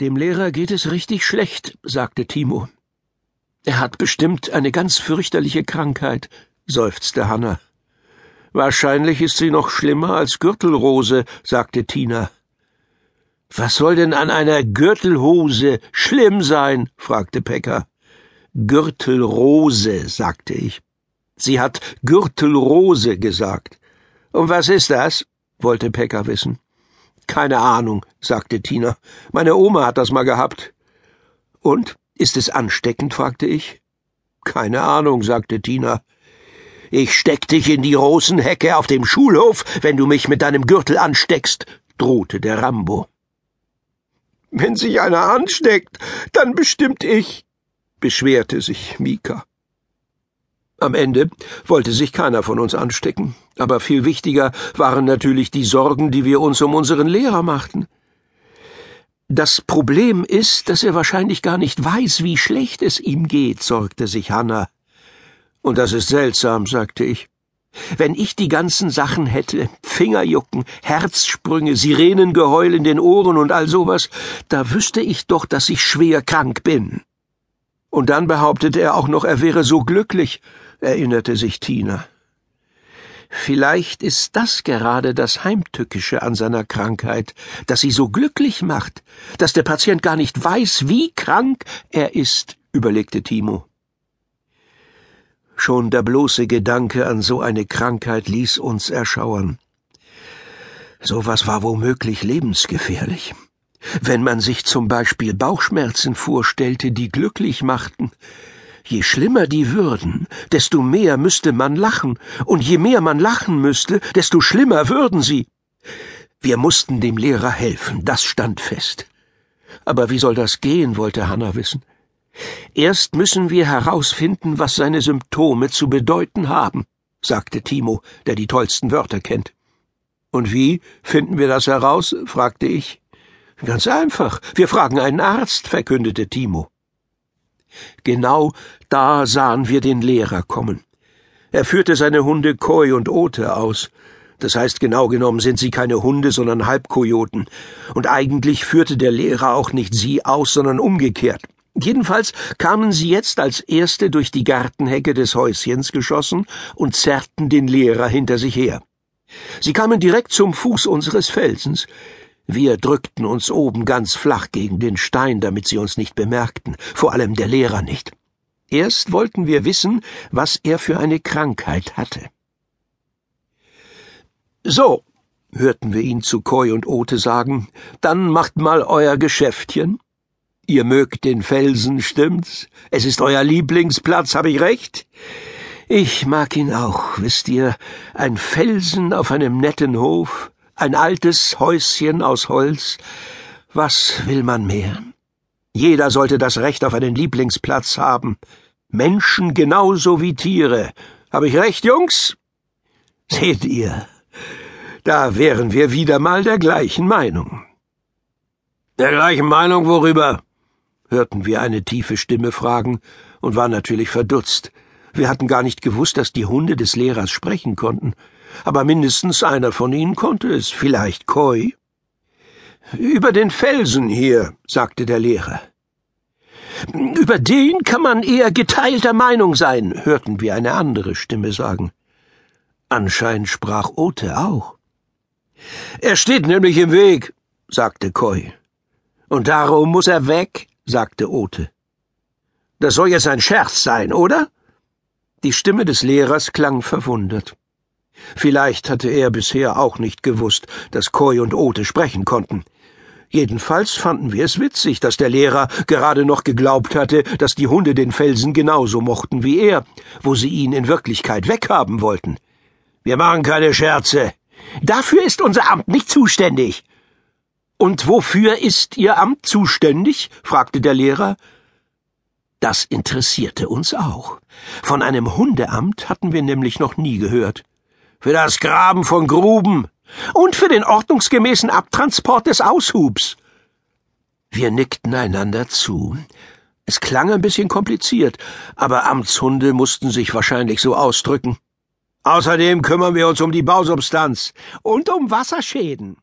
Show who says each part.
Speaker 1: Dem Lehrer geht es richtig schlecht, sagte Timo. Er hat bestimmt eine ganz fürchterliche Krankheit, seufzte Hanna. Wahrscheinlich ist sie noch schlimmer als Gürtelrose, sagte Tina. Was soll denn an einer Gürtelhose schlimm sein? fragte Pekka. Gürtelrose, sagte ich. Sie hat Gürtelrose gesagt. Und was ist das? wollte Pekka wissen. Keine Ahnung, sagte Tina. Meine Oma hat das mal gehabt. Und? Ist es ansteckend? fragte ich. Keine Ahnung, sagte Tina. Ich steck dich in die Rosenhecke auf dem Schulhof, wenn du mich mit deinem Gürtel ansteckst, drohte der Rambo. Wenn sich einer ansteckt, dann bestimmt ich, beschwerte sich Mika. Am Ende wollte sich keiner von uns anstecken, aber viel wichtiger waren natürlich die Sorgen, die wir uns um unseren Lehrer machten. Das Problem ist, dass er wahrscheinlich gar nicht weiß, wie schlecht es ihm geht, sorgte sich Hanna. Und das ist seltsam, sagte ich. Wenn ich die ganzen Sachen hätte, Fingerjucken, Herzsprünge, Sirenengeheul in den Ohren und all sowas, da wüsste ich doch, dass ich schwer krank bin. Und dann behauptete er auch noch, er wäre so glücklich, erinnerte sich Tina. Vielleicht ist das gerade das Heimtückische an seiner Krankheit, dass sie so glücklich macht, dass der Patient gar nicht weiß, wie krank er ist, überlegte Timo. Schon der bloße Gedanke an so eine Krankheit ließ uns erschauern. Sowas war womöglich lebensgefährlich. Wenn man sich zum Beispiel Bauchschmerzen vorstellte, die glücklich machten, je schlimmer die würden, desto mehr müsste man lachen, und je mehr man lachen müsste, desto schlimmer würden sie. Wir mussten dem Lehrer helfen, das stand fest. Aber wie soll das gehen, wollte Hanna wissen. Erst müssen wir herausfinden, was seine Symptome zu bedeuten haben, sagte Timo, der die tollsten Wörter kennt. Und wie finden wir das heraus? fragte ich. Ganz einfach. Wir fragen einen Arzt, verkündete Timo. Genau da sahen wir den Lehrer kommen. Er führte seine Hunde Koi und Ote aus. Das heißt, genau genommen sind sie keine Hunde, sondern Halbkojoten. Und eigentlich führte der Lehrer auch nicht sie aus, sondern umgekehrt. Jedenfalls kamen sie jetzt als Erste durch die Gartenhecke des Häuschens geschossen und zerrten den Lehrer hinter sich her. Sie kamen direkt zum Fuß unseres Felsens. Wir drückten uns oben ganz flach gegen den Stein, damit sie uns nicht bemerkten, vor allem der Lehrer nicht. Erst wollten wir wissen, was er für eine Krankheit hatte. So, hörten wir ihn zu Koi und Ote sagen, dann macht mal euer Geschäftchen. Ihr mögt den Felsen, stimmt's? Es ist euer Lieblingsplatz, hab ich recht? Ich mag ihn auch, wisst ihr, ein Felsen auf einem netten Hof, ein altes Häuschen aus Holz. Was will man mehr? Jeder sollte das Recht auf einen Lieblingsplatz haben. Menschen genauso wie Tiere. Hab ich recht, Jungs? Seht ihr, da wären wir wieder mal der gleichen Meinung. Der gleichen Meinung worüber? hörten wir eine tiefe Stimme fragen und waren natürlich verdutzt. Wir hatten gar nicht gewusst, dass die Hunde des Lehrers sprechen konnten. Aber mindestens einer von ihnen konnte es, vielleicht Koi. Über den Felsen hier, sagte der Lehrer. Über den kann man eher geteilter Meinung sein, hörten wir eine andere Stimme sagen. Anscheinend sprach Ote auch. Er steht nämlich im Weg, sagte Koi. Und darum muss er weg, sagte Ote. Das soll jetzt ein Scherz sein, oder? Die Stimme des Lehrers klang verwundert. Vielleicht hatte er bisher auch nicht gewusst, dass Koi und Ote sprechen konnten. Jedenfalls fanden wir es witzig, dass der Lehrer gerade noch geglaubt hatte, dass die Hunde den Felsen genauso mochten wie er, wo sie ihn in Wirklichkeit weghaben wollten. Wir machen keine Scherze. Dafür ist unser Amt nicht zuständig, und wofür ist Ihr Amt zuständig? fragte der Lehrer. Das interessierte uns auch. Von einem Hundeamt hatten wir nämlich noch nie gehört. Für das Graben von Gruben und für den ordnungsgemäßen Abtransport des Aushubs. Wir nickten einander zu. Es klang ein bisschen kompliziert, aber Amtshunde mussten sich wahrscheinlich so ausdrücken. Außerdem kümmern wir uns um die Bausubstanz und um Wasserschäden.